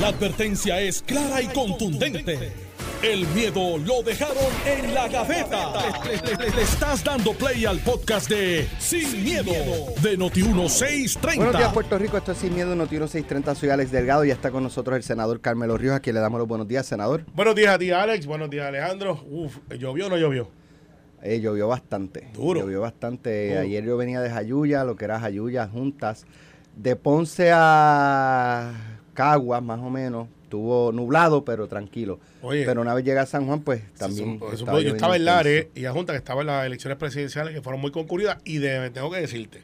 La advertencia es clara y contundente. El miedo lo dejaron en la gaveta. Le, le- le estás dando play al podcast de Sin, miedo, de Noti1630. Buenos días, Puerto Rico. Esto es Sin Miedo, Noticiero 630. Soy Alex Delgado y ya está con nosotros el senador Carmelo Ríos, a quien le damos los buenos días, senador. Buenos días a ti, Alex. Buenos días, Alejandro. Uf, ¿llovió o no llovió? Eh, llovió bastante. Duro. Llovió bastante. Duro. Ayer yo venía de Jayuya, lo que era Jayuya, juntas. De Ponce a Caguas, más o menos. Estuvo nublado, pero tranquilo. Oye. pero una vez llega a San Juan, pues también. Eso- eso estaba yo estaba en. Lares y a Junta que estaba en las elecciones presidenciales que fueron muy concurridas y de- tengo que decirte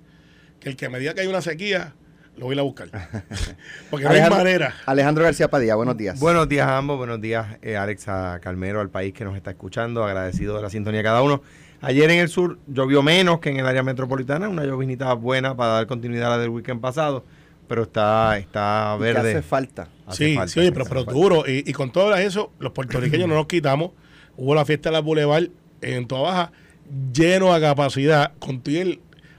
que el que me diga que hay una sequía, lo voy a ir a buscar. Porque no hay manera. Alejandro García Padilla, buenos días. Buenos días a ambos, buenos días eh, Alex, a Calmero, al país que nos está escuchando, agradecido de la sintonía de cada uno. Ayer en el sur llovió menos que en el área metropolitana, una llovinita buena para dar continuidad a la del weekend pasado, pero está, está Y que verde. hace falta. Hace sí, falta, sí, oye, pero, pero duro. Y, y con todo eso, los puertorriqueños no nos quitamos. Hubo la fiesta de la Boulevard en Toa Baja, lleno a capacidad, con el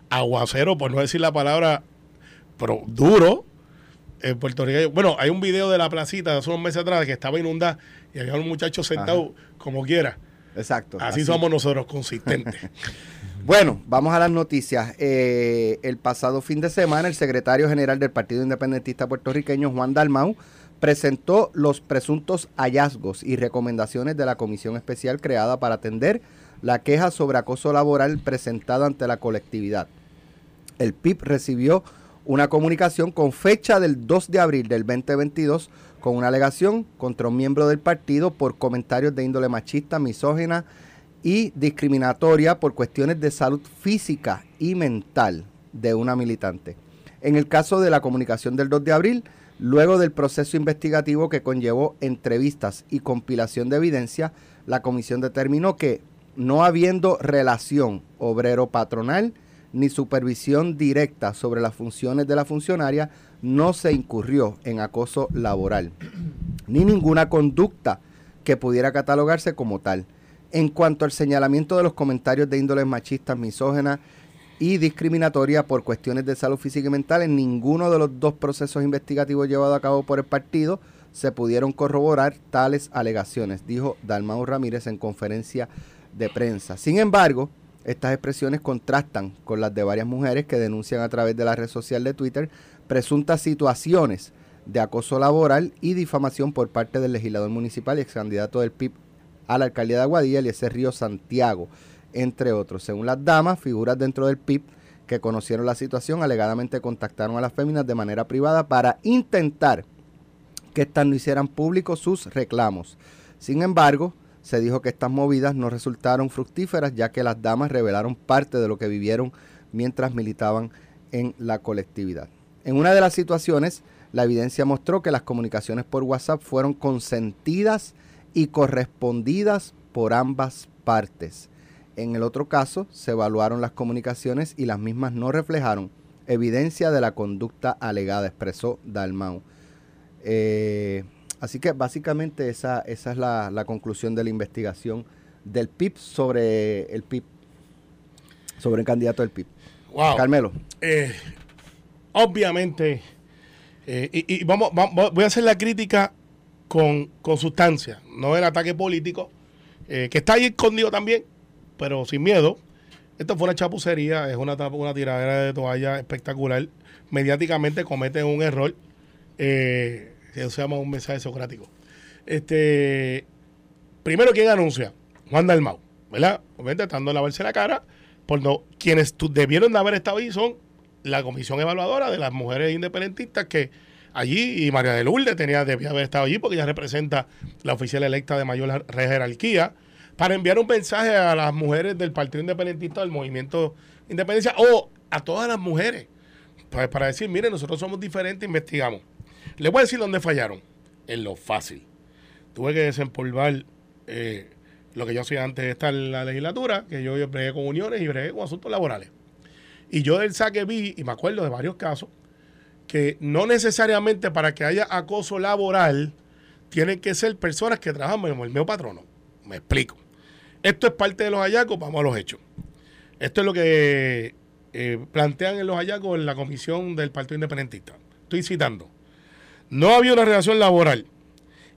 aguacero, por no decir la palabra, pero duro. En Puerto Rico. Bueno, hay un video de la placita de hace unos meses atrás que estaba inundada y había un muchacho sentado como quiera. Exacto. Así, somos nosotros, consistentes. Bueno, vamos a las noticias. Eh, el pasado fin de semana, el secretario general del Partido Independentista Puertorriqueño, Juan Dalmau, presentó los presuntos hallazgos y recomendaciones de la comisión especial creada para atender la queja sobre acoso laboral presentada ante la colectividad. El PIB recibió una comunicación con fecha del 2 de abril del 2022 con una alegación contra un miembro del partido por comentarios de índole machista, misógina y discriminatoria por cuestiones de salud física y mental de una militante. En el caso de la comunicación del 2 de abril, luego del proceso investigativo que conllevó entrevistas y compilación de evidencia, la comisión determinó que no habiendo relación obrero-patronal ni supervisión directa sobre las funciones de la funcionaria, no se incurrió en acoso laboral, ni ninguna conducta que pudiera catalogarse como tal. En cuanto al señalamiento de los comentarios de índoles machistas, misógenas y discriminatoria por cuestiones de salud física y mental, en ninguno de los dos procesos investigativos llevados a cabo por el partido se pudieron corroborar tales alegaciones, dijo Dalmau Ramírez en conferencia de prensa. Sin embargo, estas expresiones contrastan con las de varias mujeres que denuncian a través de la red social de Twitter presuntas situaciones de acoso laboral y difamación por parte del legislador municipal y ex candidato del PIB a la alcaldía de Aguadilla, Eliezer Río Santiago, entre otros. Según las damas, figuras dentro del PIB que conocieron la situación alegadamente contactaron a las féminas de manera privada para intentar que éstas no hicieran públicos sus reclamos. Sin embargo, se dijo que estas movidas no resultaron fructíferas ya que las damas revelaron parte de lo que vivieron mientras militaban en la colectividad. En una de las situaciones, la evidencia mostró que las comunicaciones por WhatsApp fueron consentidas y correspondidas por ambas partes. En el otro caso, se evaluaron las comunicaciones y las mismas no reflejaron evidencia de la conducta alegada, expresó Dalmau. Eh, así que básicamente esa, esa es la, la conclusión de la investigación del PIB sobre el PIB, sobre el candidato del PIB. Wow. Carmelo. Eh, obviamente, eh, y, y vamos, vamos- voy a hacer la crítica con, con sustancia, no el ataque político, eh, que está ahí escondido también, pero sin miedo. Esto fue una chapucería, es una, una tiradera de toalla espectacular. Mediáticamente cometen un error. Eh, eso se llama un mensaje socrático. Este, primero, ¿quién anuncia? Juan Dalmau, ¿verdad? Obviamente, estando a lavarse la cara, por no, quienes debieron de haber estado ahí son la comisión evaluadora de las mujeres independentistas que allí, y María de Lourdes tenía, debía haber estado allí porque ella representa la oficial electa de mayor jer- jerarquía, para enviar un mensaje a las mujeres del Partido Independentista, del Movimiento Independencia, o a todas las mujeres, pues para decir, mire, nosotros somos diferentes, investigamos. Les voy a decir dónde fallaron, en lo fácil. Tuve que desempolvar eh, lo que yo hacía antes de estar en la legislatura, que yo bregué con uniones y bregué con asuntos laborales. Y yo del saque vi, y me acuerdo de varios casos, que no necesariamente para que haya acoso laboral tienen que ser personas que trabajan como el mío patrono. Me explico. Esto es parte de los hallazgos, vamos a los hechos. Esto es lo que eh, plantean en los hallazgos en la comisión del Partido Independentista. Estoy citando. No había una relación laboral.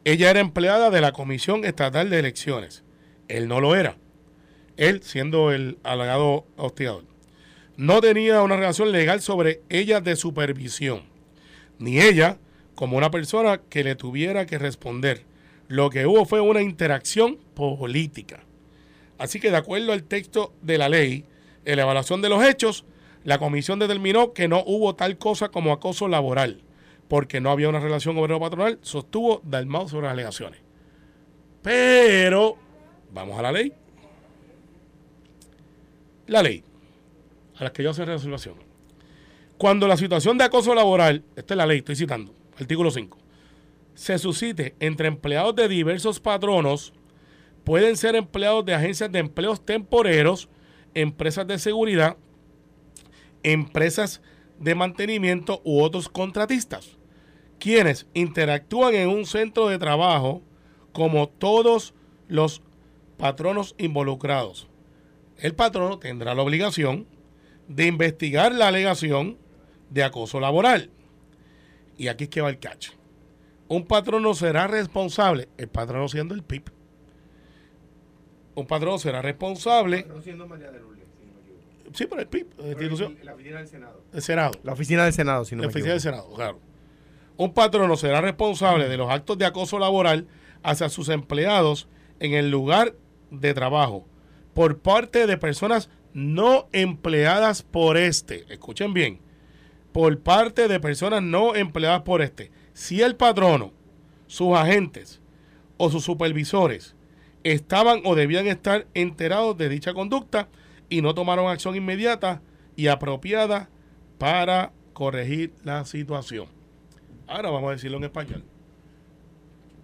Ella era empleada de la Comisión Estatal de Elecciones. Él no lo era. Él siendo el alegado hostigador. No tenía una relación legal sobre ella de supervisión. Ni ella como una persona que le tuviera que responder. Lo que hubo fue una interacción política. Así que de acuerdo al texto de la ley, en la evaluación de los hechos, la comisión determinó que no hubo tal cosa como acoso laboral, porque no había una relación obrero-patronal, sostuvo Dalmau sobre las alegaciones. Pero, vamos a la ley. La ley, a la que yo hace resolución. Cuando la situación de acoso laboral, esta es la ley, estoy citando, artículo 5, se suscite entre empleados de diversos patronos, pueden ser empleados de agencias de empleos temporeros, empresas de seguridad, empresas de mantenimiento u otros contratistas, quienes interactúan en un centro de trabajo como todos los patronos involucrados. El patrono tendrá la obligación de investigar la alegación de acoso laboral. Y aquí es que va el cacho. Un patrono será responsable, el patrono siendo el PIB, un patrono será responsable. Sí, por el PIB, la institución. La oficina del Senado. El Senado. La oficina del Senado, si no la me oficina del. Senado, claro. Un patrono será responsable de los actos de acoso laboral hacia sus empleados en el lugar de trabajo por parte de personas no empleadas por este. Escuchen bien. Por parte de personas no empleadas por este. Si el patrono, sus agentes o sus supervisores estaban o debían estar enterados de dicha conducta y no tomaron acción inmediata y apropiada para corregir la situación. Ahora vamos a decirlo en español.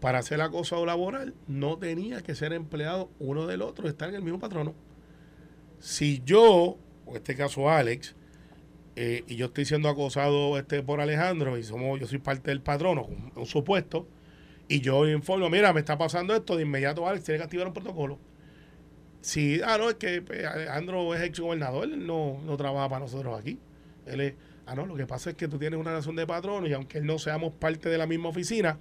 Para hacer acoso laboral no tenía que ser empleado uno del otro, estar en el mismo patrono. Si yo, o en este caso Alex, eh, y yo estoy siendo acosado este, por Alejandro y somos, yo soy parte del patrono, un, un supuesto, y yo informo, mira, me está pasando esto, de inmediato Alex tiene que activar un protocolo. Si, ah, no, es que pues, Alejandro es ex gobernador, él no, no trabaja para nosotros aquí. Él es, ah, no, lo que pasa es que tú tienes una relación de patrono y aunque no seamos parte de la misma oficina,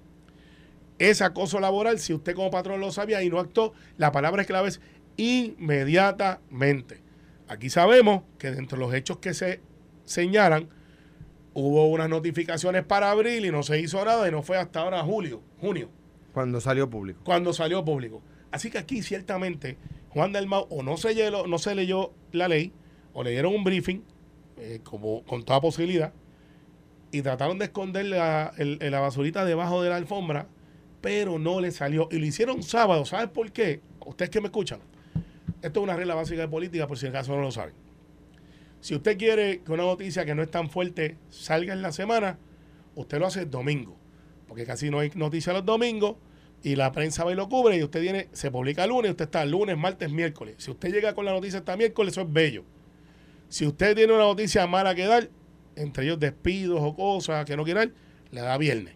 ese acoso laboral, si usted como patrón lo sabía y no actuó, la palabra clave es inmediatamente. Aquí sabemos que dentro de los hechos que se señalan, hubo unas notificaciones para abril y no se hizo nada y no fue hasta ahora julio, junio, Cuando salió público. cuando salió público. Así que aquí ciertamente Juan Dalmau o no se, leyó, no se leyó la ley o le dieron un briefing eh, como con toda posibilidad y trataron de esconder la, el- la basurita debajo de la alfombra, pero no le salió. Y lo hicieron sábado. ¿Sabes por qué? Ustedes que me escuchan. Esto es una regla básica de política, por si acaso no lo saben. Si usted quiere que una noticia que no es tan fuerte salga en la semana, usted lo hace el domingo. Porque casi no hay noticia los domingos y la prensa va y lo cubre y usted tiene, se publica el lunes, usted está lunes, martes, miércoles. Si usted llega con la noticia hasta miércoles, eso es bello. Si usted tiene una noticia mala que dar, entre ellos despidos o cosas que no quiere dar, le da viernes.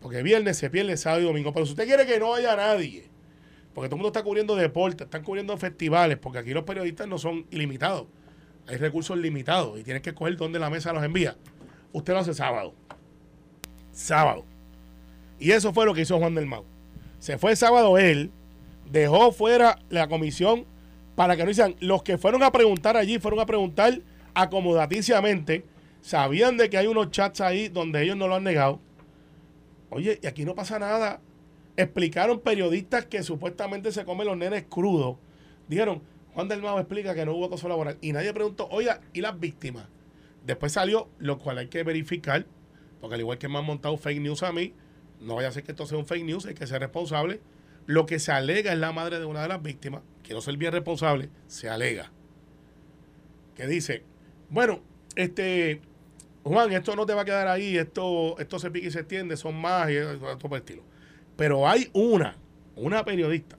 Porque viernes se pierde sábado y domingo. Pero si usted quiere que no haya nadie, porque todo el mundo está cubriendo deporte, están cubriendo festivales, porque aquí los periodistas no son ilimitados. Hay recursos limitados y tienes que escoger dónde la mesa los envía. Usted lo hace sábado. Sábado. Y eso fue lo que hizo Juan del Mau. Se fue el sábado él, dejó fuera la comisión para que no hicieran. Los que fueron a preguntar allí fueron a preguntar acomodaticiamente. Sabían de que hay unos chats ahí donde ellos no lo han negado. Oye, y aquí no pasa nada. Explicaron periodistas que supuestamente se comen los nenes crudos. Dijeron, Juan del Mau explica que no hubo acoso laboral. Y nadie preguntó, oiga, ¿y las víctimas? Después salió, lo cual hay que verificar, porque al igual que me han montado fake news a mí, no vaya a ser que esto sea un fake news, hay que ser responsable. Lo que se alega es la madre de una de las víctimas, quiero ser bien responsable, se alega. Que dice, bueno, este, Juan, esto no te va a quedar ahí, esto, esto se pica y se extiende, son más y todo por el estilo. Pero hay una, una periodista,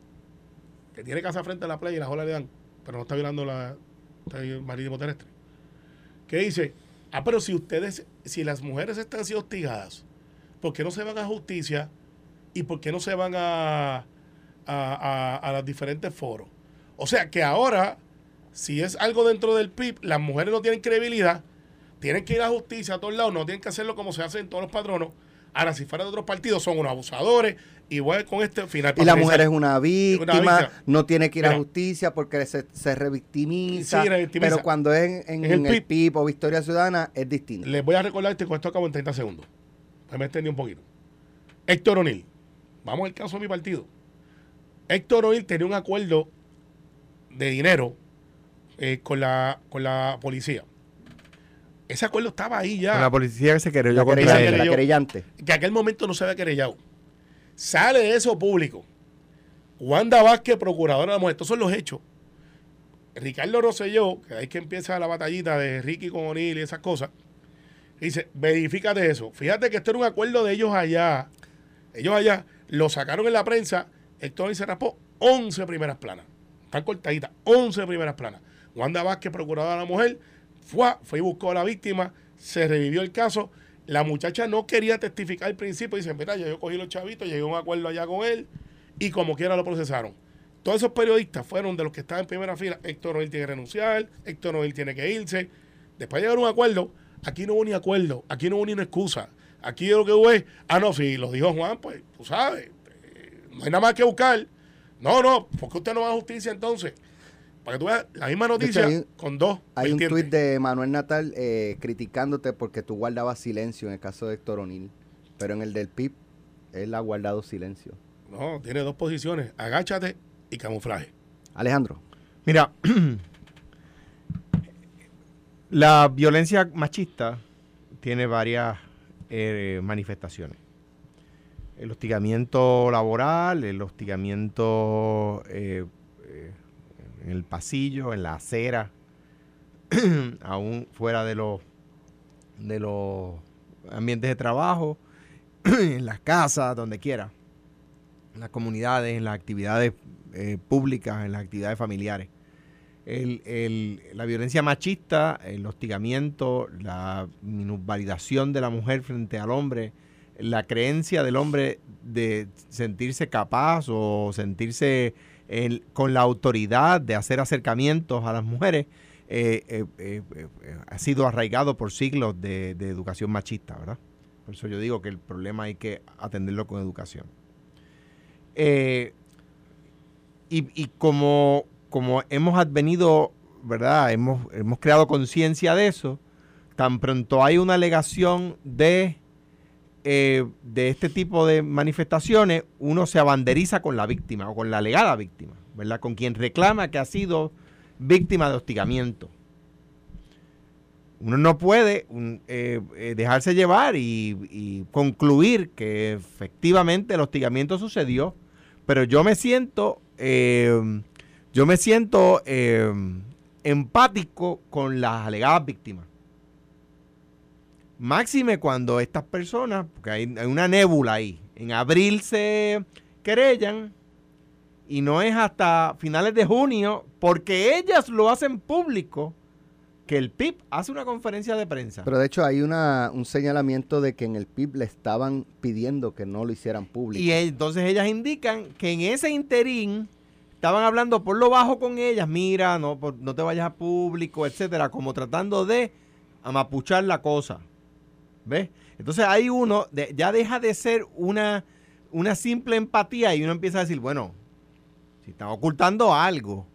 que tiene casa frente a la playa y las olas le dan, pero no está violando la, el marítimo terrestre, que dice, ah, pero si ustedes, si las mujeres están siendo hostigadas, ¿por qué no se van a justicia y por qué no se van a, a, a, a los diferentes foros? O sea que ahora, si es algo dentro del PIB, las mujeres no tienen credibilidad, tienen que ir a justicia a todos lados, no tienen que hacerlo como se hace en todos los patronos. Ahora, si fuera de otros partidos, son unos abusadores. Igual con este final. Y la mujer es una víctima, víctima. no tiene que ir a justicia porque se, se revictimiza. Sí, revictimiza. Pero cuando es en, en En el el, PIB o Victoria Ciudadana es distinto. Les voy a recordar este con esto acabo en 30 segundos. Me extendí un poquito. Héctor O'Neill. Vamos al caso de mi partido. Héctor O'Neill tenía un acuerdo de dinero eh, con, la, con la policía. Ese acuerdo estaba ahí ya. Con la policía que se querelló La contra querellante, él. la querellante. que aquel momento no se había querellado. Sale de eso público. Wanda Vázquez, procuradora de la mujer. Estos son los hechos. Ricardo Rosselló, que ahí es que empieza la batallita de Ricky con O'Neill y esas cosas, dice, verifícate eso. Fíjate que esto era un acuerdo de ellos allá. Ellos allá lo sacaron en la prensa. Héctor se raspó 11 primeras planas. Están cortaditas, 11 primeras planas. Wanda Vázquez, procuradora de la mujer, fue, fue y buscó a la víctima, se revivió el caso. La muchacha no quería testificar al principio. Dice, mira, yo cogí los chavitos, llegué a un acuerdo allá con él y como quiera lo procesaron. Todos esos periodistas fueron de los que estaban en primera fila. Héctor Noel tiene que renunciar, Héctor Noel tiene que irse. Después de llegar a un acuerdo, aquí no hubo ni acuerdo, aquí no hubo ni una excusa. Aquí lo que hubo es, ah, no, si lo dijo Juan, pues tú sabes, eh, no hay nada más que buscar. No, no, ¿por qué usted no va a justicia entonces? Para que tú veas la misma noticia hay con dos. Hay un tuit de Manuel Natal eh, criticándote porque tú guardabas silencio en el caso de Héctor O'Neill. Pero en el del PIB, él ha guardado silencio. No, tiene dos posiciones, agáchate y camuflaje. Alejandro. Mira, la violencia machista tiene varias eh, manifestaciones. El hostigamiento laboral, el hostigamiento eh, eh, en el pasillo, en la acera, aún fuera de los, de los ambientes de trabajo, en las casas, donde quiera, en las comunidades, en las actividades públicas, en las actividades familiares. La violencia machista, el hostigamiento, la minusvalidación de la mujer frente al hombre, la creencia del hombre de sentirse capaz o sentirse con la autoridad de hacer acercamientos a las mujeres, eh, eh, eh, ha sido arraigado por siglos de, educación machista, ¿verdad? Por eso yo digo que el problema hay que atenderlo con educación. Y, y como, como hemos advenido, ¿verdad? Hemos, hemos creado conciencia de eso, tan pronto hay una alegación de, eh, de este tipo de manifestaciones, uno se abanderiza con la víctima o con la alegada víctima, ¿verdad? Con quien reclama que ha sido víctima de hostigamiento. Uno no puede eh, eh, dejarse llevar y, concluir que efectivamente el hostigamiento sucedió, pero yo me siento, yo me siento eh, empático con las alegadas víctimas. Máxime cuando estas personas, porque hay, hay una nébula ahí, en abril se querellan y no es hasta finales de junio, porque ellas lo hacen público, que el PIB hace una conferencia de prensa. Pero de hecho hay una, un señalamiento de que en el PIB le estaban pidiendo que no lo hicieran público. Y entonces ellas indican que en ese interín estaban hablando por lo bajo con ellas, mira, no, por- no te vayas a público, etcétera, como tratando de amapuchar la cosa. ¿Ves? Entonces hay uno, de- ya deja de ser una, una simple empatía y uno empieza a decir, bueno, si están ocultando algo,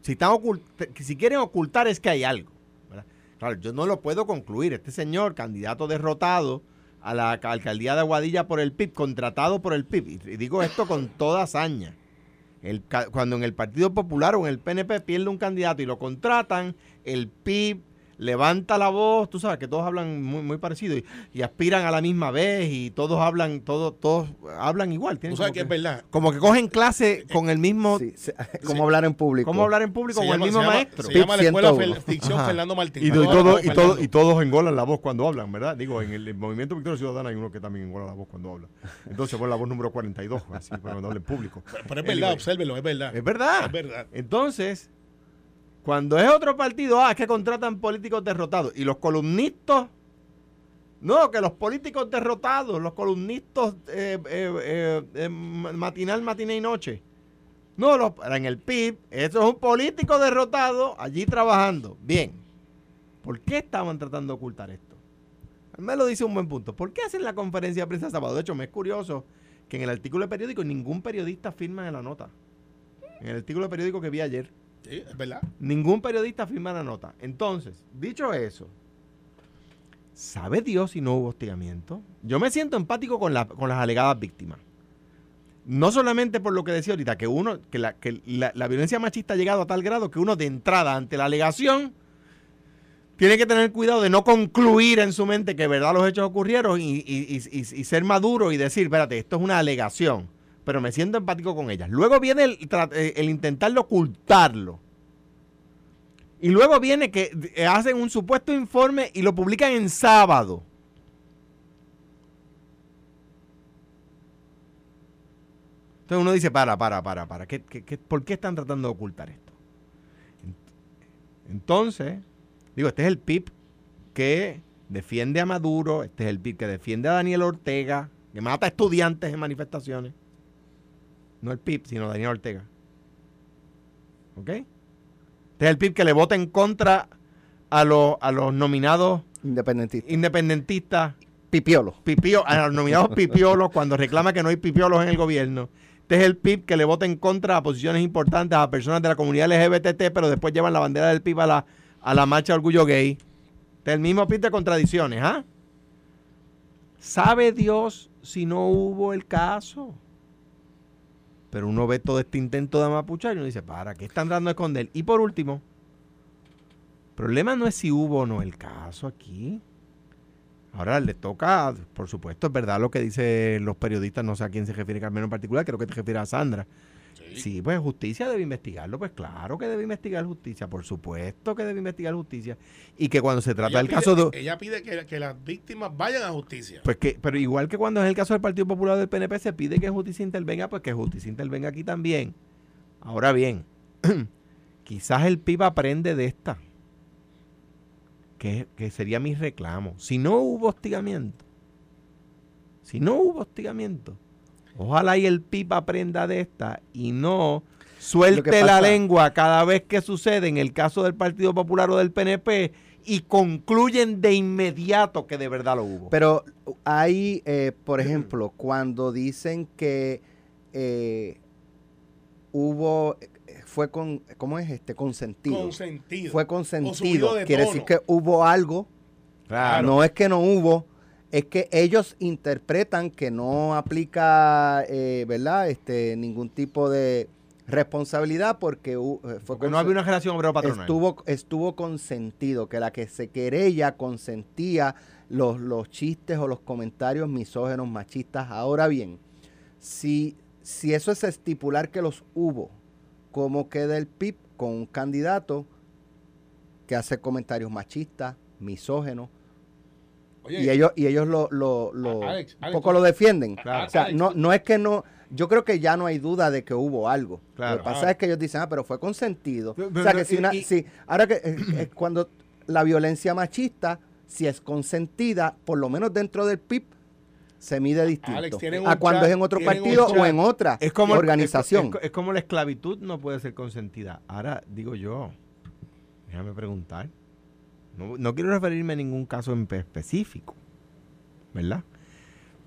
si, están ocult- si quieren ocultar es que hay algo. ¿verdad? Claro, yo no lo puedo concluir. Este señor, candidato derrotado a la ca- alcaldía de Aguadilla por el PIB, contratado por el PIB, y, y digo esto con toda hazaña. El cuando en el Partido Popular o en el PNP pierde un candidato y lo contratan, el PIB levanta la voz, tú sabes que todos hablan muy, muy parecido y, y aspiran a la misma vez y todos hablan, todos, todos hablan igual. tienen Tú sabes como que es verdad. como que cogen clase con el mismo, Sí, se- ¿Cómo hablar en público? cómo hablar en público Se con llama- el mismo se llama- maestro. Se llama la escuela 101. Fel- Ficción Ajá. Fernando Martín. Y, y, todo- y, todo- y todos engolan la voz cuando hablan, ¿verdad? Digo, en el, movimiento Victoria Ciudadana hay uno que también engola la voz cuando habla. Entonces pone la voz número 42, así, para cuando habla en público. Pero es verdad, Anyway, obsérvelo, es verdad. Es verdad. Es verdad. Entonces, cuando es otro partido, ah, es que contratan políticos derrotados. Y los columnistas, no, que los políticos derrotados, los columnistas eh, eh, eh, eh, matinal, matiné y noche. No, los, en el PIB, eso es un político derrotado allí trabajando. Bien. ¿Por qué estaban tratando de ocultar esto? Me lo dice un buen punto. ¿Por qué hacen la conferencia de prensa sábado? De hecho, me es curioso que en el artículo de periódico ningún periodista firma en la nota. En el artículo de periódico que vi ayer, Ningún periodista firma la nota. Entonces, dicho eso, ¿sabe Dios si no hubo hostigamiento? Yo me siento empático con, con las alegadas víctimas. No solamente por lo que decía ahorita, que uno, que, la, que la, la violencia machista ha llegado a tal grado que uno de entrada ante la alegación tiene que tener cuidado de no concluir en su mente que verdad los hechos ocurrieron y- y ser maduro y decir, espérate, esto es una alegación, pero me siento empático con ellas. Luego viene el, eh, el intentarlo ocultarlo. Y luego viene que eh, hacen un supuesto informe y lo publican en sábado. Entonces uno dice, para, para, para, para. ¿qué, qué- qué- por qué están tratando de ocultar esto? Entonces, digo, este es el PIB que defiende a Maduro, este es el PIB que defiende a Daniel Ortega, que mata a estudiantes en manifestaciones. No el PIB, sino Daniel Ortega. ¿Ok? Este es el PIB que le vota en contra a los, a los nominados Independentista. independentistas Pipiolo. pipio, a los nominados pipiolos cuando reclama que no hay pipiolos en el gobierno. Este es el PIB que le vota en contra a posiciones importantes a personas de la comunidad LGBT, pero después llevan la bandera del PIB a la, a la marcha de orgullo gay. Este es el mismo PIB de contradicciones, ¿ah? ¿Sabe Dios si no hubo el caso? Pero uno ve todo este intento de mapuchar y uno dice, para, ¿qué están dando a esconder? Y por último, el problema no es si hubo o no el caso aquí. Ahora le toca, por supuesto, es verdad lo que dicen los periodistas, no sé a quién se refiere Carmelo en particular, creo que te refieres a Sandra. Sí. pues justicia debe investigarlo, pues claro que debe investigar justicia, por supuesto que debe investigar justicia. Y que cuando se trata Ella del pide- caso de... Ella pide que, que las víctimas vayan a justicia. Pues que, pero igual que cuando es el caso del Partido Popular del PNP se pide que justicia intervenga, pues que justicia intervenga aquí también. Ahora bien, quizás el PIB aprende de esta, que, que sería mi reclamo. Si no hubo hostigamiento, si no hubo hostigamiento, ojalá y el PIB aprenda de esta y no suelte la lengua cada vez que sucede en el caso del Partido Popular o del PNP y concluyen de inmediato que de verdad lo hubo. Pero hay, eh, por ejemplo, cuando dicen que eh, hubo, fue con, ¿cómo es este? Consentido. Consentido. Fue consentido. de Quiere decir que hubo algo. Claro. No es que no hubo, es que ellos interpretan que no aplica, eh, ¿verdad? Este, ningún tipo de responsabilidad porque eh, fue Porque no había una relación obrero-patronal. estuvo, estuvo consentido, que la que se querella consentía los, los chistes o los comentarios misógenos, machistas. Ahora bien, si, si eso es estipular que los hubo, ¿cómo queda el PIB con un candidato que hace comentarios machistas, misógenos? Oye, y ellos, y ellos lo, lo, lo- A- Alex, un Alex, poco lo defienden. Claro. O sea, no, no es que no, yo creo que ya no hay duda de que hubo algo. Claro. Lo que pasa Ah. es que ellos dicen, ah, pero fue consentido. Pero- o sea, que si una, y- si, ahora que eh, es cuando la violencia machista, si es consentida, por lo menos dentro del PIB, se mide distinto. Alex, a cuando chat- es en otro partido o en otra es como el- organización. Es, es- es como la esclavitud no puede ser consentida. Ahora, digo yo, déjame preguntar. No, no quiero referirme a ningún caso en específico, ¿verdad?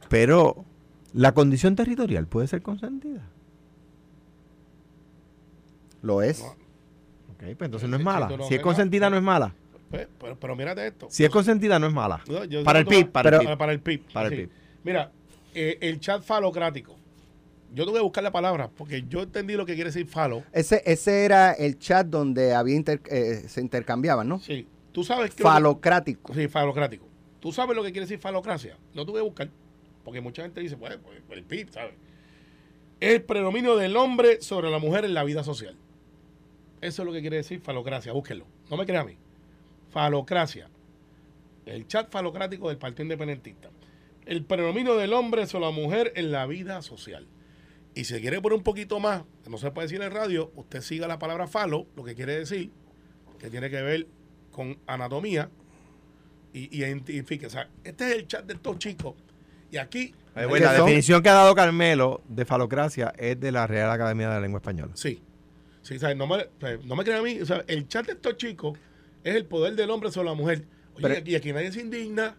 Pero la condición territorial puede ser consentida. lo es. No. Ok, pues entonces no es mala. Si es consentida, no es mala. pues, pero, pero mírate esto. Si es consentida, no es mala. No, yo- Para el PIB, para el PIB. para el PIB. Para el sí. PIB. Mira, eh, el chat falocrático. Yo tuve que buscar la palabra porque yo entendí lo que quiere decir falo. Ese, ese era el chat donde había inter- eh, se intercambiaban, ¿no? Sí. Tú sabes que. Falocrático. Sí, falocrático. ¿Tú sabes lo que quiere decir falocracia? Lo tuve que buscar. Porque mucha gente dice, pues, pues, el PIB, ¿sabes? Es el predominio del hombre sobre la mujer en la vida social. Eso es lo que quiere decir falocracia. Búsquenlo. No me crea a mí. Falocracia. El chat falocrático del Partido Independentista. El predominio del hombre sobre la mujer en la vida social. Y si quiere poner un poquito más, no se puede decir en radio, usted siga la palabra falo, lo que quiere decir que tiene que ver con anatomía y, y identifique. O sea, este es el chat de estos chicos. Y aquí, Eh, bueno, la definición que ha dado Carmelo de falocracia es de la Real Academia de la Lengua Española. sí. Sí, ¿sabes? No, me, sea, no me crean a mí. O sea, el chat de estos chicos es el poder del hombre sobre la mujer. Oye, Pero- y aquí nadie se indigna.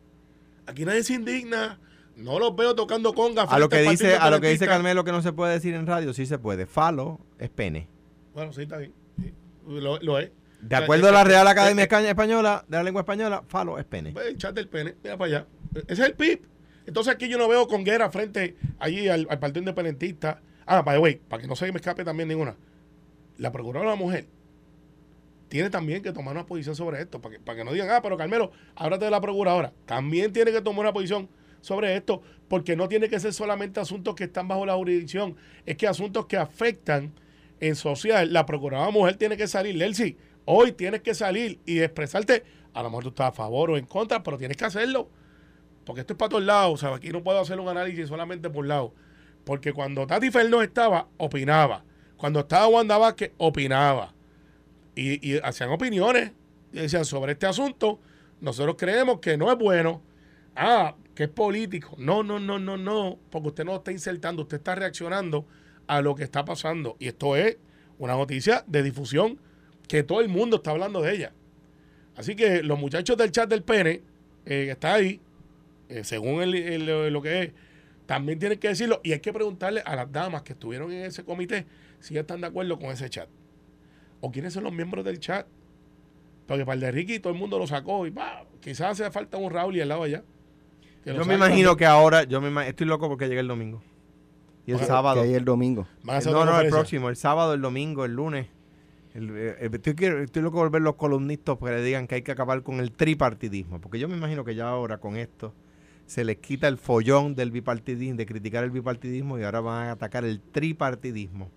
Aquí nadie se indigna. No los veo tocando conga. A lo que dice, a lo que dice. Carmelo que no se puede decir en radio, sí se puede. Falo es pene. Bueno, sí, está bien. Sí, Lo, lo es. De O sea, acuerdo a la Real Academia eh, Española, de la lengua española, falo es pene. El chat del pene, mira para allá. Ese es el PIB. Entonces aquí yo no veo con guerra frente allí al, al Partido Independentista. Ah, by the way, para que no se me escape también ninguna. La Procuradora de la Mujer tiene también que tomar una posición sobre esto, para que, para que no digan, ah, pero Carmelo, háblate de la Procuradora. También tiene que tomar una posición sobre esto, porque no tiene que ser solamente asuntos que están bajo la jurisdicción, es que asuntos que afectan en social. La Procuradora Mujer tiene que salir, Lelsi, hoy tienes que salir y expresarte. A lo mejor tú estás a favor o en contra, pero tienes que hacerlo. Porque esto es para todos lados. O sea, aquí no puedo hacer un análisis solamente por lado. Porque cuando Tati Fernández estaba, opinaba. Cuando estaba Wanda Vázquez, opinaba. Y, y hacían opiniones. Y decían sobre este asunto. Nosotros creemos que no es bueno. Ah, que es político. No, no, no, no, no. Porque usted no está insertando, usted está reaccionando a lo que está pasando. Y esto es una noticia de difusión que todo el mundo está hablando de ella. Así que los muchachos del chat del pene, eh, que está ahí, eh, según el- el- lo que es, también tienen que decirlo. Y hay que preguntarle a las damas que estuvieron en ese comité si están de acuerdo con ese chat. O quiénes son los miembros del chat. Porque para el de Ricky todo el mundo lo sacó y bah, quizás hace falta un Raúl y al lado allá. Yo me imagino que ahora, yo me estoy loco porque llega el domingo. Y el sábado. Hay el domingo. No, no, el próximo, el sábado, el domingo, el lunes. Eh, eh, estoy, estoy loco por ver los columnistas que le digan que hay que acabar con el tripartidismo. Porque yo me imagino que ya ahora con esto se les quita el follón del bipartidismo, de criticar el bipartidismo y ahora van a atacar el tripartidismo.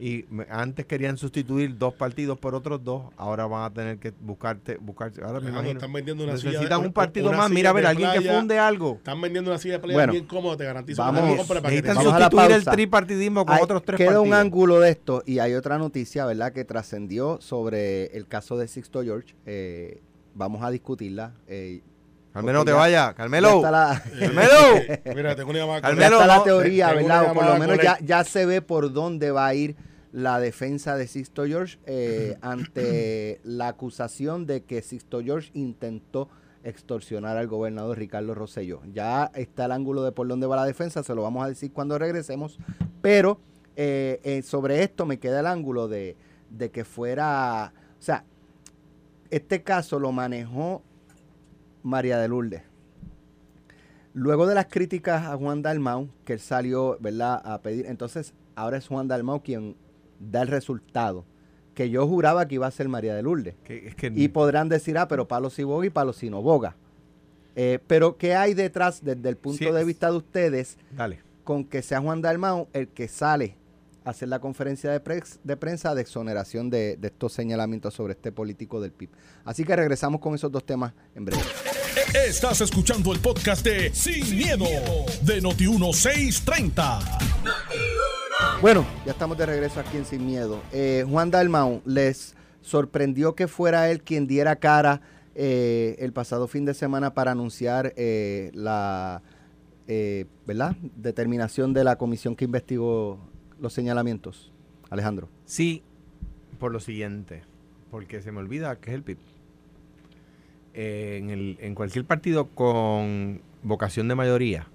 Y me- antes querían sustituir dos partidos por otros dos, ahora van a tener que buscarte, buscar, ahora me imagino. están vendiendo una silla de- Necesitan un partido una más. Mira, a ver, alguien que funde algo. Están vendiendo una silla de playa Bueno, bien cómoda, te garantizo. vamos- para que Necesitan te- Vamos a la sustituir el pausa. tripartidismo con Hay- otros tres queda un partidos. ángulo de esto y hay otra noticia, ¿verdad?, que trascendió sobre el caso de Sixto George. Eh, vamos a discutirla. Eh, Carmelo, no te ya- vayas. ya Carmelo. la, Carmelo. Mira, tengo una llamada. Carmelo, ya está la teoría, ¿verdad? O por lo menos ya, ya se ve por dónde va a ir la defensa de Sixto George eh, ante la acusación de que Sixto George intentó extorsionar al gobernador Ricardo Rosselló. Ya está el ángulo de por dónde va la defensa, se lo vamos a decir cuando regresemos, pero eh, eh, sobre esto me queda el ángulo de, de que fuera, o sea, este caso lo manejó María de Lourdes. Luego de las críticas a Juan Dalmau, que él salió, ¿verdad?, a pedir, entonces ahora es Juan Dalmau quien da el resultado, que yo juraba que iba a ser María de Lourdes. Que- es que Y podrán decir, ah, pero palo si boga y palo si no boga. Eh, pero ¿qué hay detrás desde el punto Sí. de vista de ustedes Dale. con que sea Juan Dalmau el que sale hacer la conferencia de, prex- de prensa de exoneración de, de estos señalamientos sobre este político del PIB? Así que regresamos con esos dos temas en breve. Estás escuchando el podcast de Sin, miedo, de Noti1630. Bueno, ya estamos de regreso aquí en Sin Miedo. Eh, Juan Dalmau, ¿les sorprendió que fuera él quien diera cara eh, el pasado fin de semana para anunciar eh, la eh, ¿verdad? determinación de la comisión que investigó los señalamientos? Alejandro. Sí, por lo siguiente, porque se me olvida que es el PIB. Eh, en, el, en cualquier partido con vocación de mayoría,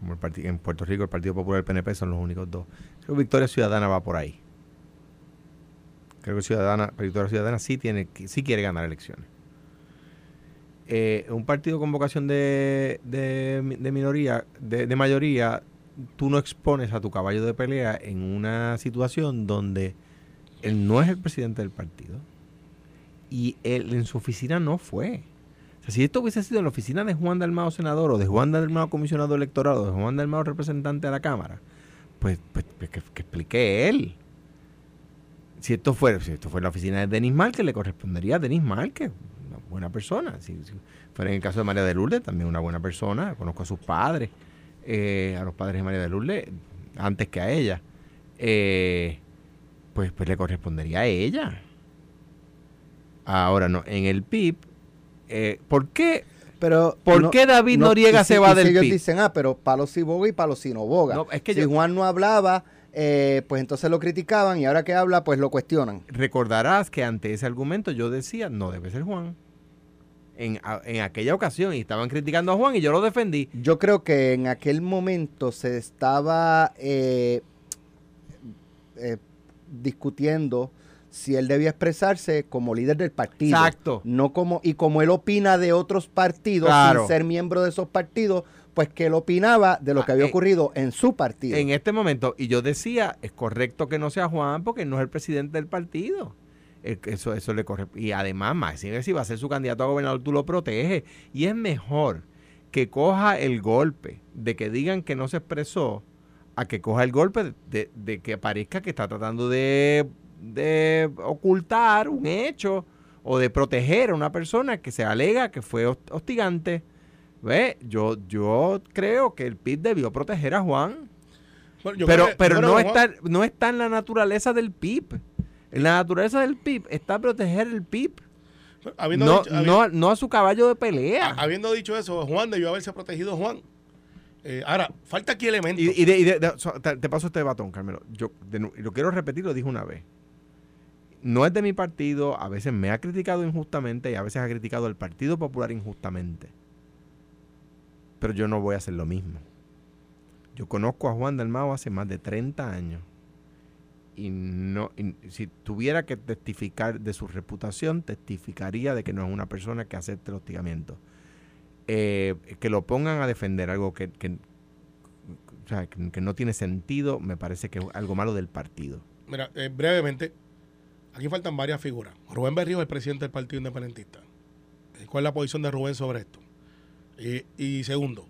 como el parti- en Puerto Rico el Partido Popular y el PNP son los únicos dos. Creo que Victoria Ciudadana va por ahí. Creo que Ciudadana, Victoria Ciudadana sí tiene, sí quiere ganar elecciones. Eh, un partido con vocación de, de, minoría, de mayoría, tú no expones a tu caballo de pelea en una situación donde él no es el presidente del partido y él en su oficina no fue. Si esto hubiese sido en la oficina de Juan Dalmao senador o de Juan Dalmao comisionado electoral o de Juan Dalmao representante a la Cámara, pues, pues, pues que, que explique él. Si esto fuera, si esto fuera la oficina de Denis Márquez, le correspondería a Denis Márquez, una buena persona. Si, si fuera en el caso de María de Lourdes, también una buena persona. Conozco a sus padres, eh, a los padres de María de Lourdes, antes que a ella. Eh, pues, pues le correspondería a ella. Ahora no, en el PIB, eh, ¿por qué? Pero ¿Por qué David Noriega y se va y del ellos PIB? dicen, ah, pero palo si boga y palo si no boga. No, es que si yo- Juan no hablaba, eh, pues entonces lo criticaban y ahora que habla, pues lo cuestionan. Recordarás que ante ese argumento yo decía, no debe ser Juan. En, en aquella ocasión y estaban criticando a Juan y yo lo defendí. Yo creo que en aquel momento se estaba eh, eh, discutiendo si él debía expresarse como líder del partido. Exacto. No como, y como él opina de otros partidos Claro. sin ser miembro de esos partidos, pues que él opinaba de lo que Ah, había eh, ocurrido en su partido. En este momento, y yo decía, es correcto que no sea Juan porque no es el presidente del partido. Eh, Eso, eso le corre. Y además, Maxime, si va a ser su candidato a gobernador, tú lo proteges. Y es mejor que coja el golpe de que digan que no se expresó a que coja el golpe de, de que parezca que está tratando de, de ocultar un hecho o de proteger a una persona que se alega que fue host- hostigante. ¿Ve? Yo, yo creo que el PIB debió proteger a Juan. Bueno, pero pero no, Juan- está, no está en la naturaleza del PIB. En la naturaleza del PIB está proteger el PIB. habiendo No, dicho- habi- no, no a su caballo de pelea. ha- habiendo dicho eso, Juan debió haberse protegido Juan. Eh, ahora, falta aquí elementos. Y, y de- y de- te, te paso este batón, Carmelo. Yo lo quiero repetir, lo dije una vez. No es de mi partido, a veces me ha criticado injustamente y a veces ha criticado el Partido Popular injustamente. Pero yo no voy a hacer lo mismo. Yo conozco a Juan Dalmao hace más de 30 años. Y no y si tuviera que testificar de su reputación, testificaría de que no es una persona que acepte el hostigamiento. Eh, que lo pongan a defender algo que, que, o sea, que, que no tiene sentido, me parece que es algo malo del partido. Mira, eh, brevemente, aquí faltan varias figuras. Rubén Berrío es el presidente del Partido Independentista. Eh, ¿Cuál es la posición de Rubén sobre esto? Y, y segundo,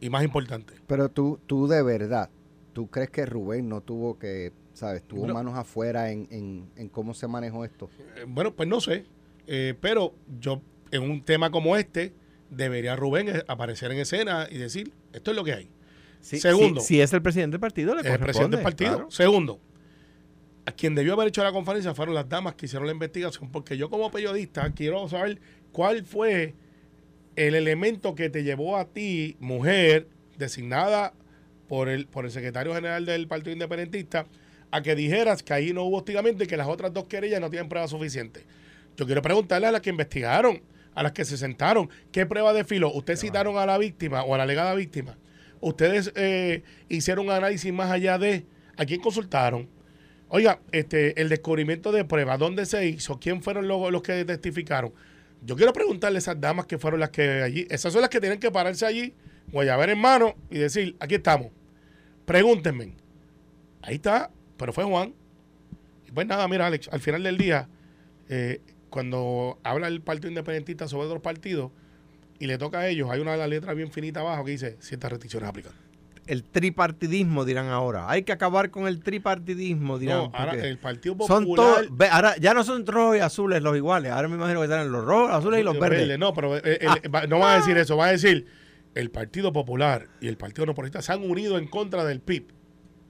y más importante, Pero tú, tú de verdad, ¿tú crees que Rubén no tuvo que, sabes, tuvo Bueno. manos afuera en, en, en cómo se manejó esto? eh, bueno, pues no sé, eh, pero yo en un tema como este debería Rubén eh, aparecer en escena y decir, esto es lo que hay. Sí, Segundo. Si, si es el presidente del partido, le Es el presidente del partido. Segundo, a quien debió haber hecho la conferencia fueron las damas que hicieron la investigación, porque yo como periodista quiero saber cuál fue el elemento que te llevó a ti, mujer, designada por el, por el secretario general del Partido Independentista, a que dijeras que ahí no hubo hostigamiento y que las otras dos querellas no tienen pruebas suficientes. Yo quiero preguntarle a las que investigaron, a las que se sentaron, ¿qué prueba de filo? ¿Ustedes citaron a la víctima o a la alegada víctima? ¿Ustedes eh, hicieron un análisis más allá de a quién consultaron? Oiga, este, el descubrimiento de pruebas, ¿dónde se hizo? ¿Quién fueron los, los que testificaron? Yo quiero preguntarle a esas damas que fueron las que allí, esas son las que tienen que pararse allí, guayaber en mano y decir, aquí estamos. Pregúntenme. Ahí está, pero fue Juan. Y pues nada, mira, Alex, al final del día, eh, cuando habla el Partido Independentista sobre otros partidos y le toca a ellos, hay una letra bien finita abajo que dice ciertas restricciones aplican. El tripartidismo, dirán ahora. Hay que acabar con el tripartidismo, dirán. No, ahora el Partido son Popular... todos, ahora ya no son rojos y azules los iguales. Ahora me imagino que serán los rojos, azules y los verdes. Verde, No, pero eh, eh, no va a decir eso, va a decir el Partido Popular y el Partido No se han unido en contra del PIB.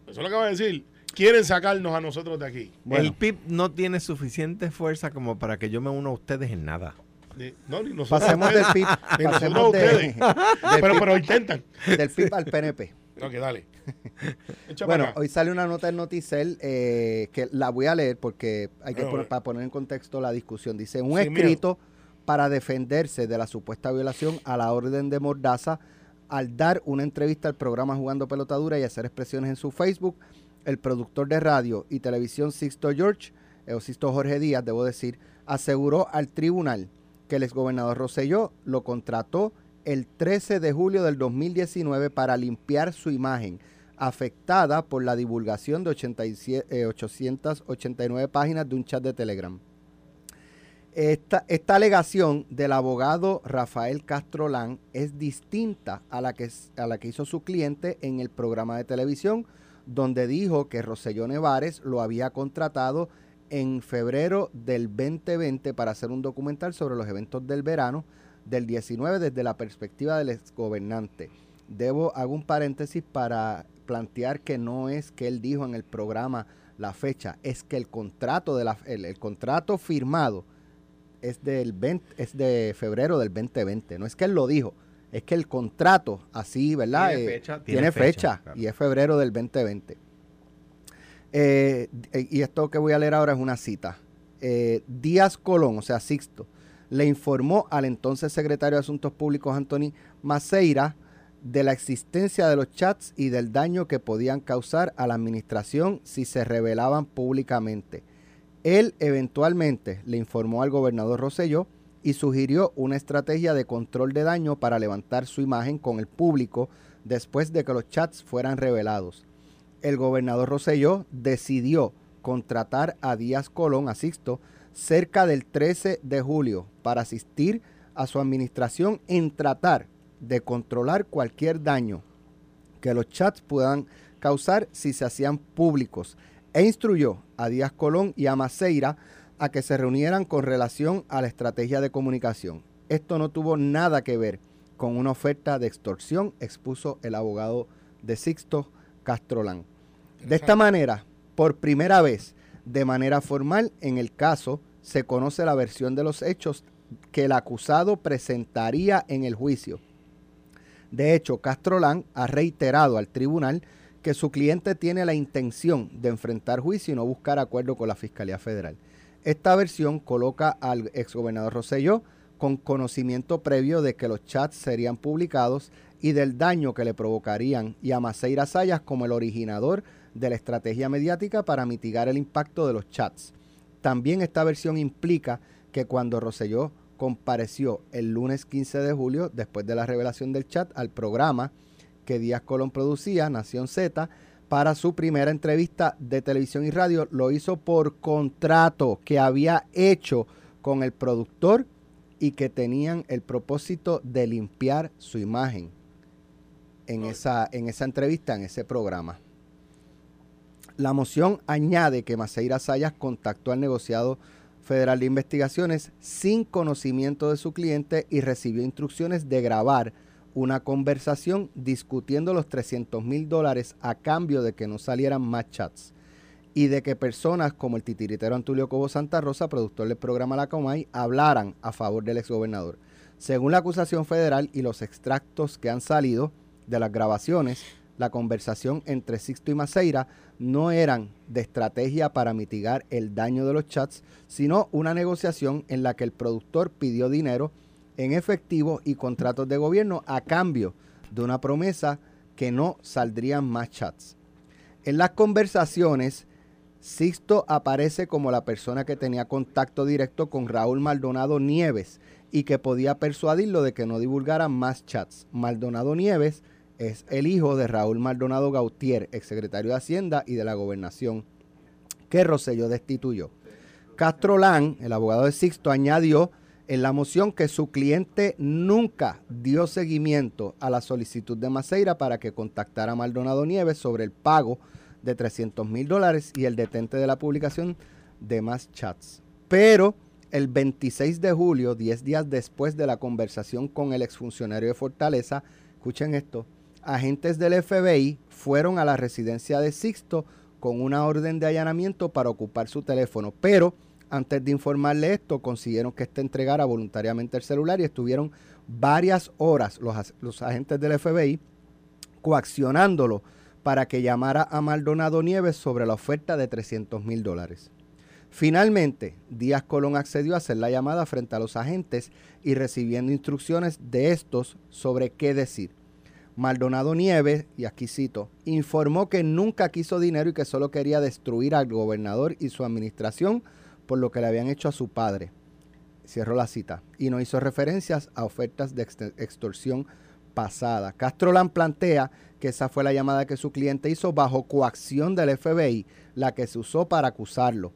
Eso es lo que va a decir. Quieren sacarnos a nosotros de aquí. Bueno. El PIB no tiene suficiente fuerza como para que yo me una a ustedes en nada. Ni- no, ni nosotros. Pasemos del PIB, Ni nosotros pasemos de- ustedes. del, pero, PIB pero intentan. del PIB al PNP. Ok, dale. Echa Bueno, hoy sale una nota en Noticel eh, que la voy a leer porque hay que poner, para poner en contexto la discusión. Dice, un escrito para defenderse de la supuesta violación a la orden de Mordaza al dar una entrevista al programa Jugando Pelotadura y hacer expresiones en su Facebook, el productor de radio y televisión Sixto George, eh, o Sixto Jorge Díaz, debo decir, aseguró al tribunal que el exgobernador Rosselló lo contrató el 13 de julio del 2019 para limpiar su imagen afectada por la divulgación de 87, eh, 889 páginas de un chat de Telegram. Esta, esta alegación del abogado Rafael Castrolán es distinta a la, que, a la que hizo su cliente en el programa de televisión, donde dijo que Roselló Nevares lo había contratado en febrero del 2020 para hacer un documental sobre los eventos del verano del 19 desde la perspectiva del exgobernante. Debo, hago un paréntesis para plantear que no es que él dijo en el programa la fecha, es que el contrato, de la, el contrato firmado es, del 20 es de febrero del 2020. No es que él lo dijo, es que el contrato así, ¿verdad? Tiene Eh, fecha, tiene, tiene fecha, fecha, claro. y es febrero del 2020. Eh, y esto que voy a leer ahora es una cita. Eh, Díaz Colón, o sea, Sixto, le informó al entonces secretario de Asuntos Públicos Anthony Maceira de la existencia de los chats y del daño que podían causar a la administración si se revelaban públicamente. Él eventualmente le informó al gobernador Rosselló y sugirió una estrategia de control de daño para levantar su imagen con el público después de que los chats fueran revelados. El gobernador Rosselló decidió contratar a Díaz Colón, a Sixto, cerca del 13 de julio para asistir a su administración en tratar de controlar cualquier daño que los chats puedan causar si se hacían públicos e instruyó a Díaz Colón y a Maceira a que se reunieran con relación a la estrategia de comunicación. Esto no tuvo nada que ver con una oferta de extorsión, expuso el abogado de Sixto Castrolán. De esta manera, por primera vez, de manera formal, en el caso se conoce la versión de los hechos que el acusado presentaría en el juicio. De hecho, Castrolán ha reiterado al tribunal que su cliente tiene la intención de enfrentar juicio y no buscar acuerdo con la Fiscalía Federal. Esta versión coloca al exgobernador Rosselló con conocimiento previo de que los chats serían publicados y del daño que le provocarían y a Maceira Sayas como el originador de la estrategia mediática para mitigar el impacto de los chats. También esta versión implica que cuando Rosselló compareció el lunes 15 de julio, después de la revelación del chat, al programa que Díaz Colón producía, Nación Z, para su primera entrevista de televisión y radio. Lo hizo por contrato que había hecho con el productor y que tenían el propósito de limpiar su imagen en esa, en esa entrevista, en ese programa. La moción añade que Maceira Sayas contactó al negociado Federal de Investigaciones sin conocimiento de su cliente y recibió instrucciones de grabar una conversación discutiendo los 300 mil dólares a cambio de que no salieran más chats y de que personas como el titiritero Antulio Cobo Santa Rosa, productor del programa La Comay, hablaran a favor del exgobernador. Según la acusación federal y los extractos que han salido de las grabaciones, la conversación entre Sixto y Maceira no eran de estrategia para mitigar el daño de los chats, sino una negociación en la que el productor pidió dinero en efectivo y contratos de gobierno a cambio de una promesa que no saldrían más chats. En las conversaciones, Sixto aparece como la persona que tenía contacto directo con Raúl Maldonado Nieves y que podía persuadirlo de que no divulgara más chats. Maldonado Nieves es el hijo de Raúl Maldonado Gautier, exsecretario de Hacienda y de la Gobernación, que Rosselló destituyó. Castro Lan, el abogado de Sixto, añadió en la moción que su cliente nunca dio seguimiento a la solicitud de Maceira para que contactara a Maldonado Nieves sobre el pago de 300 mil dólares y el detente de la publicación de más chats. Pero el 26 de julio, 10 días después de la conversación con el exfuncionario de Fortaleza, escuchen esto, agentes del FBI fueron a la residencia de Sixto con una orden de allanamiento para ocupar su teléfono, pero antes de informarle esto, consiguieron que éste entregara voluntariamente el celular y estuvieron varias horas los, los agentes del FBI coaccionándolo para que llamara a Maldonado Nieves sobre la oferta de 300 mil dólares. Finalmente, Díaz Colón accedió a hacer la llamada frente a los agentes y recibiendo instrucciones de estos sobre qué decir. Maldonado Nieves, y aquí cito, informó que nunca quiso dinero y que solo quería destruir al gobernador y su administración por lo que le habían hecho a su padre. Cierro la cita. Y no hizo referencias a ofertas de extorsión pasada. Castrolán plantea que esa fue la llamada que su cliente hizo bajo coacción del FBI, la que se usó para acusarlo.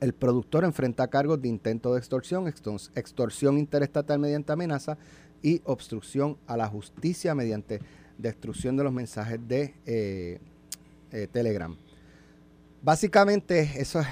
El productor enfrenta cargos de intento de extorsión, extorsión interestatal mediante amenaza y obstrucción a la justicia mediante destrucción de los mensajes de eh, eh, Telegram. Básicamente, eso es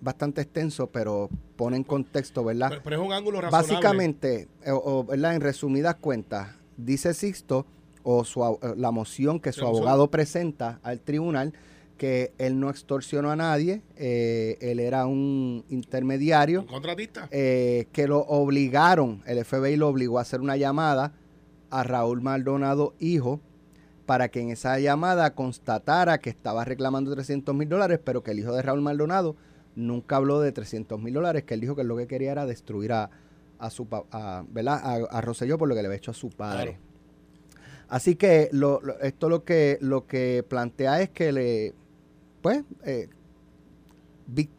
bastante extenso, pero pone en contexto, ¿verdad? Pero, es un ángulo razonable. Básicamente, eh, o, ¿verdad? en resumidas cuentas, dice Sixto, o su, la moción que su abogado presenta al tribunal, que él no extorsionó a nadie, eh, él era un intermediario. ¿Un contratista? Eh, que lo obligaron, el FBI lo obligó a hacer una llamada a Raúl Maldonado, hijo, para que en esa llamada constatara que estaba reclamando 300 mil dólares, pero que el hijo de Raúl Maldonado nunca habló de 300 mil dólares, que él dijo que lo que quería era destruir a, a su a, ¿verdad? A, a Rosselló por lo que le había hecho a su padre. Así que lo, lo- esto lo que lo que plantea es que le pues eh,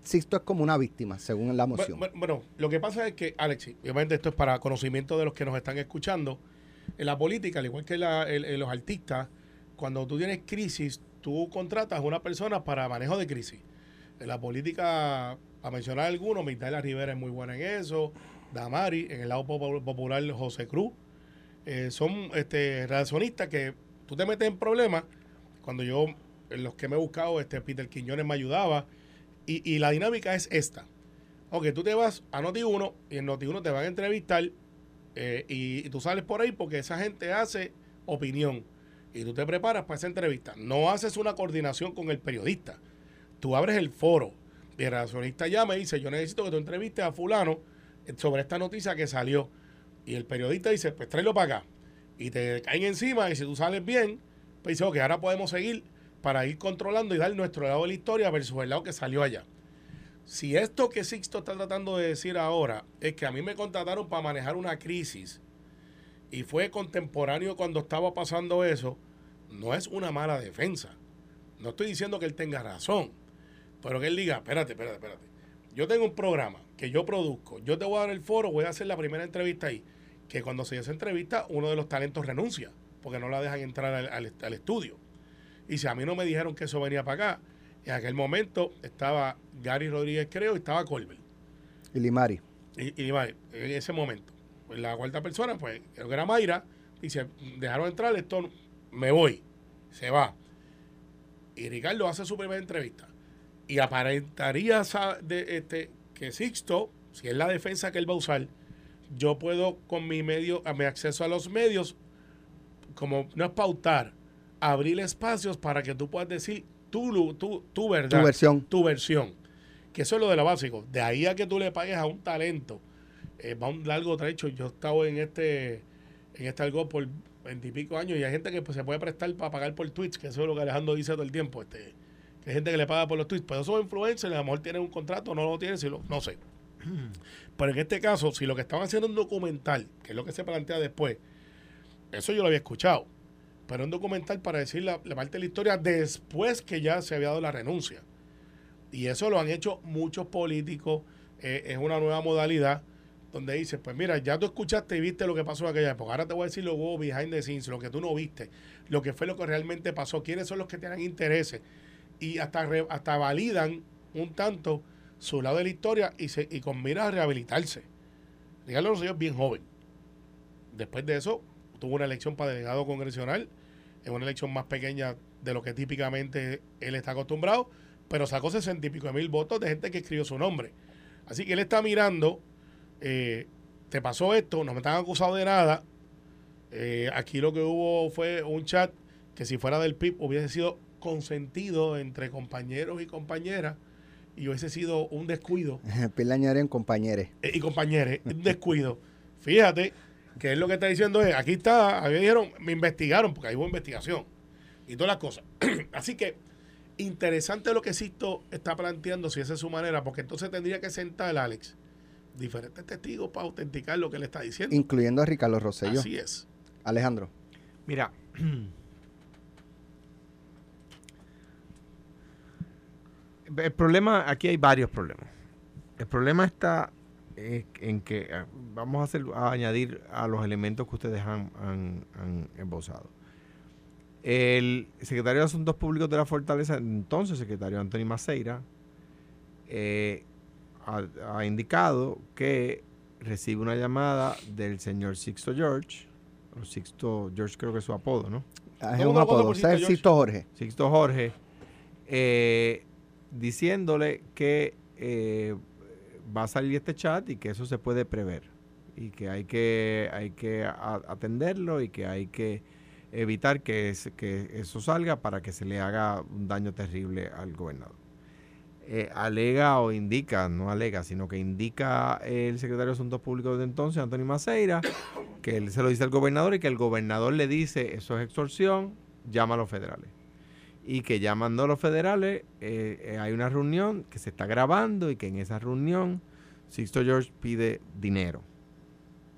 Sixto es como una víctima, según la moción. Bueno, bueno, lo que pasa es que, Alexi, obviamente esto es para conocimiento de los que nos están escuchando. En la política, al igual que la- el- el- los artistas, cuando tú tienes crisis, tú contratas a una persona para manejo de crisis. En la política, a mencionar algunos, Migdalia Rivera es muy buena en eso, Damari, en el lado popu- popular, José Cruz. Eh, son este, relacionistas que tú te metes en problemas. Cuando yo, en los que me he buscado, este, Peter Quiñones me ayudaba. Y, y la dinámica es esta. Ok, tú te vas a Noti1 y en Noti1 te van a entrevistar eh, y tú sales por ahí porque esa gente hace opinión y tú te preparas para esa entrevista. No haces una coordinación con el periodista. Tú abres el foro y el relacionista llama y dice, yo necesito que tú entrevistes a fulano sobre esta noticia que salió. Y el periodista dice, pues tráelo para acá. Y te caen encima y si tú sales bien, pues dice, ok, ahora podemos seguir para ir controlando y dar nuestro lado de la historia versus el lado que salió allá. Si esto que Sixto está tratando de decir ahora es que a mí me contrataron para manejar una crisis y fue contemporáneo cuando estaba pasando eso, no es una mala defensa. No estoy diciendo que él tenga razón, pero que él diga, espérate, espérate, espérate. Yo tengo un programa que yo produzco, yo te voy a dar el foro, voy a hacer la primera entrevista ahí. Que cuando se hace entrevista, uno de los talentos renuncia, porque no la dejan entrar al, al- al estudio. Y si a mí no me dijeron que eso venía para acá, en aquel momento estaba Gary Rodríguez, creo, y estaba Colbert. Y Limari. Y, y vale, en ese momento, pues la cuarta persona, pues, creo que era Mayra, dice, dejaron entrar, esto me voy, se va. Y Ricardo hace su primera entrevista. Y aparentaría de, este, que Sixto, si es la defensa que él va a usar, yo puedo con mi medio, a mi acceso a los medios, como no es pautar, abrir espacios para que tú puedas decir tu, tu, tu verdad Tu versión. tu versión. Que eso es lo de lo básico. De ahí a que tú le pagues a un talento, eh, va un largo trecho. Yo he estado en este, en este algo por veintipico años y hay gente que pues, se puede prestar para pagar por tweets, que eso es lo que Alejandro dice todo el tiempo. Este, hay gente que le paga por los tweets. Pero esos influencers a lo mejor tienen un contrato, no lo tienen, si lo, no sé. Pero en este caso, si lo que estaban haciendo es un documental, que es lo que se plantea después, eso yo lo había escuchado. Pero un documental para decir la, la parte de la historia después que ya se había dado la renuncia. Y eso lo han hecho muchos políticos. eh, es una nueva modalidad donde dices, pues mira, ya tú escuchaste y viste lo que pasó en aquella época. Ahora te voy a decir lo hubo behind the scenes, lo que tú no viste, lo que fue lo que realmente pasó, quiénes son los que tienen intereses. Y hasta, hasta validan un tanto su lado de la historia y, se, y con miras a rehabilitarse. Ricardo Rosselló es bien joven. Después de eso, tuvo una elección para delegado congresional, en una elección más pequeña de lo que típicamente él está acostumbrado, pero sacó sesenta y pico de mil votos de gente que escribió su nombre. Así que él está mirando, eh, te pasó esto, no me están acusado de nada. Eh, aquí lo que hubo fue un chat que si fuera del PIB hubiese sido consentido entre compañeros y compañeras y hubiese sido un descuido Pilañare en compañeros. eh, y compañeros, un descuido. Fíjate que es lo que está diciendo es, aquí está, a mí me dijeron, me investigaron, porque ahí hubo investigación y todas las cosas. Así que interesante lo que Sisto está planteando, si esa es su manera, porque entonces tendría que sentar, Alex, diferentes testigos para autenticar lo que él está diciendo. Incluyendo a Ricardo Rosselló. Así es. Alejandro. Mira, el problema, aquí hay varios problemas. El problema está eh, en que eh, vamos a, hacer, a añadir a los elementos que ustedes han, han, han esbozado. El secretario de Asuntos Públicos de la Fortaleza, entonces secretario Anthony Maceira, eh, ha, ha indicado que recibe una llamada del señor Sixto George, o Sixto George creo que es su apodo, ¿no? Ah, Es un apodo. por O sea, Sixto Sixto Jorge. Sixto Jorge, eh, diciéndole que eh, va a salir este chat y que eso se puede prever y que hay que, hay que atenderlo y que hay que evitar que eso salga para que se le haga un daño terrible al gobernador. Eh, alega o indica, no alega, sino que indica el secretario de Asuntos Públicos de entonces, Antonio Maceira, que él se lo dice al gobernador y que el gobernador le dice, eso es extorsión, llama a los federales. Y que llamando a los federales, eh, eh, hay una reunión que se está grabando y que en esa reunión Sixto George pide dinero.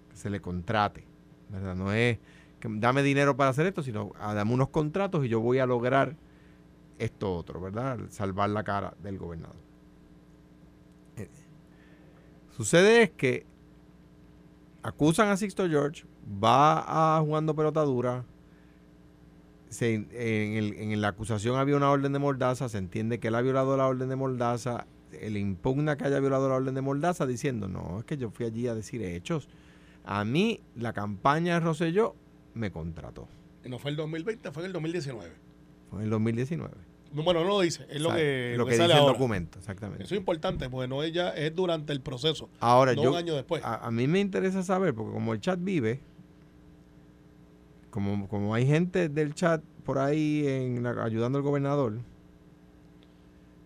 que se le contrate, ¿verdad? No es que dame dinero para hacer esto, sino ah, dame unos contratos y yo voy a lograr esto otro, ¿verdad? Salvar la cara del gobernador. Eh, sucede es que acusan a Sixto George, va a jugando pelota dura, se- en, el- en la acusación había una orden de mordaza, se entiende que él ha violado la orden de mordaza, él impugna que haya violado la orden de mordaza diciendo, no, es que yo fui allí a decir hechos. A mí la campaña de Rosselló me contrató. No fue el 2020, fue en el 2019. Fue en el 2019. No, Bueno, no lo dice, es lo que, lo que sale dice el documento, exactamente. Eso es importante, porque no ella es durante el proceso, Ahora, no yo, un año después. a, a mí me interesa saber, porque como el chat vive, como, como hay gente del chat por ahí en la- ayudando al gobernador,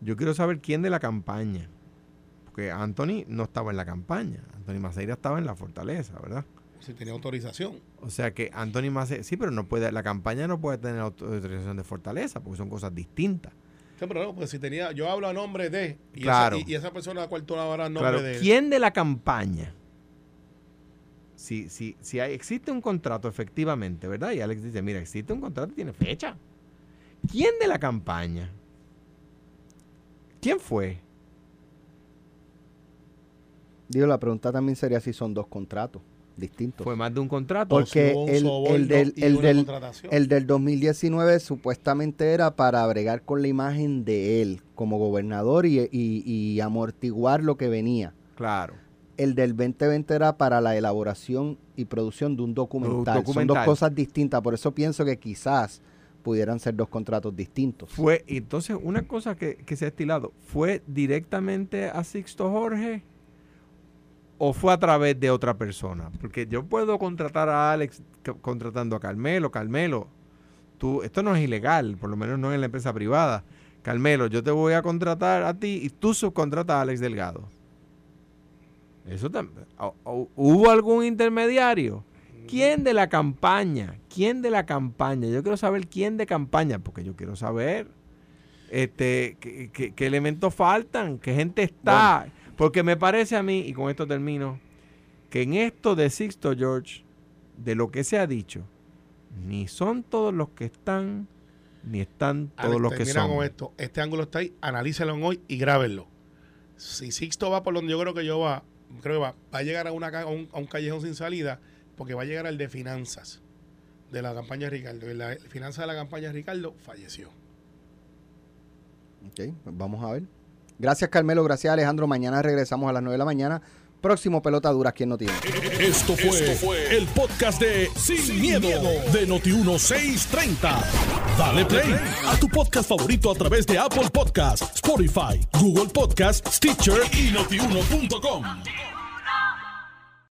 yo quiero saber quién de la campaña. Porque Anthony no estaba en la campaña. Anthony Maceira estaba en la fortaleza, ¿verdad? si tenía autorización. O sea que Anthony Maceira, sí, pero no puede, la campaña no puede tener autorización de fortaleza, porque son cosas distintas. Sí, pero no, pues si tenía, yo hablo a nombre de, y, Claro. esa, y, y esa persona a la cual tú hablarás a nombre Claro, de. ¿quién de la campaña? Si, si, si hay- existe un contrato efectivamente, ¿verdad? Y Alex dice, mira, existe un contrato y tiene fecha. ¿Quién de la campaña? ¿Quién fue? Digo, la pregunta también sería si son dos contratos distintos. Fue más de un contrato. o si porque el- el del- el del- contratación. El del 2019 supuestamente era para bregar con la imagen de él como gobernador y, y- y amortiguar lo que venía. Claro. El del 2020 era para la elaboración y producción de un documental. Son documental. dos cosas distintas, por eso pienso que quizás pudieran ser dos contratos distintos. Fue, entonces, una cosa que, que se ha estilado, ¿fue directamente a Sixto Jorge o fue a través de otra persona? Porque yo puedo contratar a Alex contratando a Carmelo. Carmelo, tú, esto no es ilegal, por lo menos no en la empresa privada. Carmelo, yo te voy a contratar a ti y tú subcontratas a Alex Delgado. Eso también. ¿Hubo algún intermediario? ¿Quién de la campaña? ¿Quién de la campaña? Yo quiero saber quién de campaña, porque yo quiero saber este, qué, qué- qué elementos faltan, qué gente está. Porque me parece a mí, y con esto termino, que en esto de Sixto George, de lo que se ha dicho, ni son todos los que están, ni están todos Alex, los que son. con esto. Este ángulo está ahí, analícelo hoy y grábenlo. Si Sixto va por donde yo creo que yo va, creo que va, va a llegar a, una, a, un, callejón sin salida, porque va a llegar al de finanzas de la campaña de Ricardo. Y la finanza de la campaña Ricardo falleció. Ok, pues vamos a ver. Gracias Carmelo, gracias Alejandro. Mañana regresamos a las 9 de la mañana. Próximo pelota dura, ¿quién no tiene? Esto fue, el podcast de Sin, miedo, de Noti1630. Dale play a tu podcast favorito a través de Apple Podcasts, Spotify, Google Podcasts, Stitcher y notiuno.com.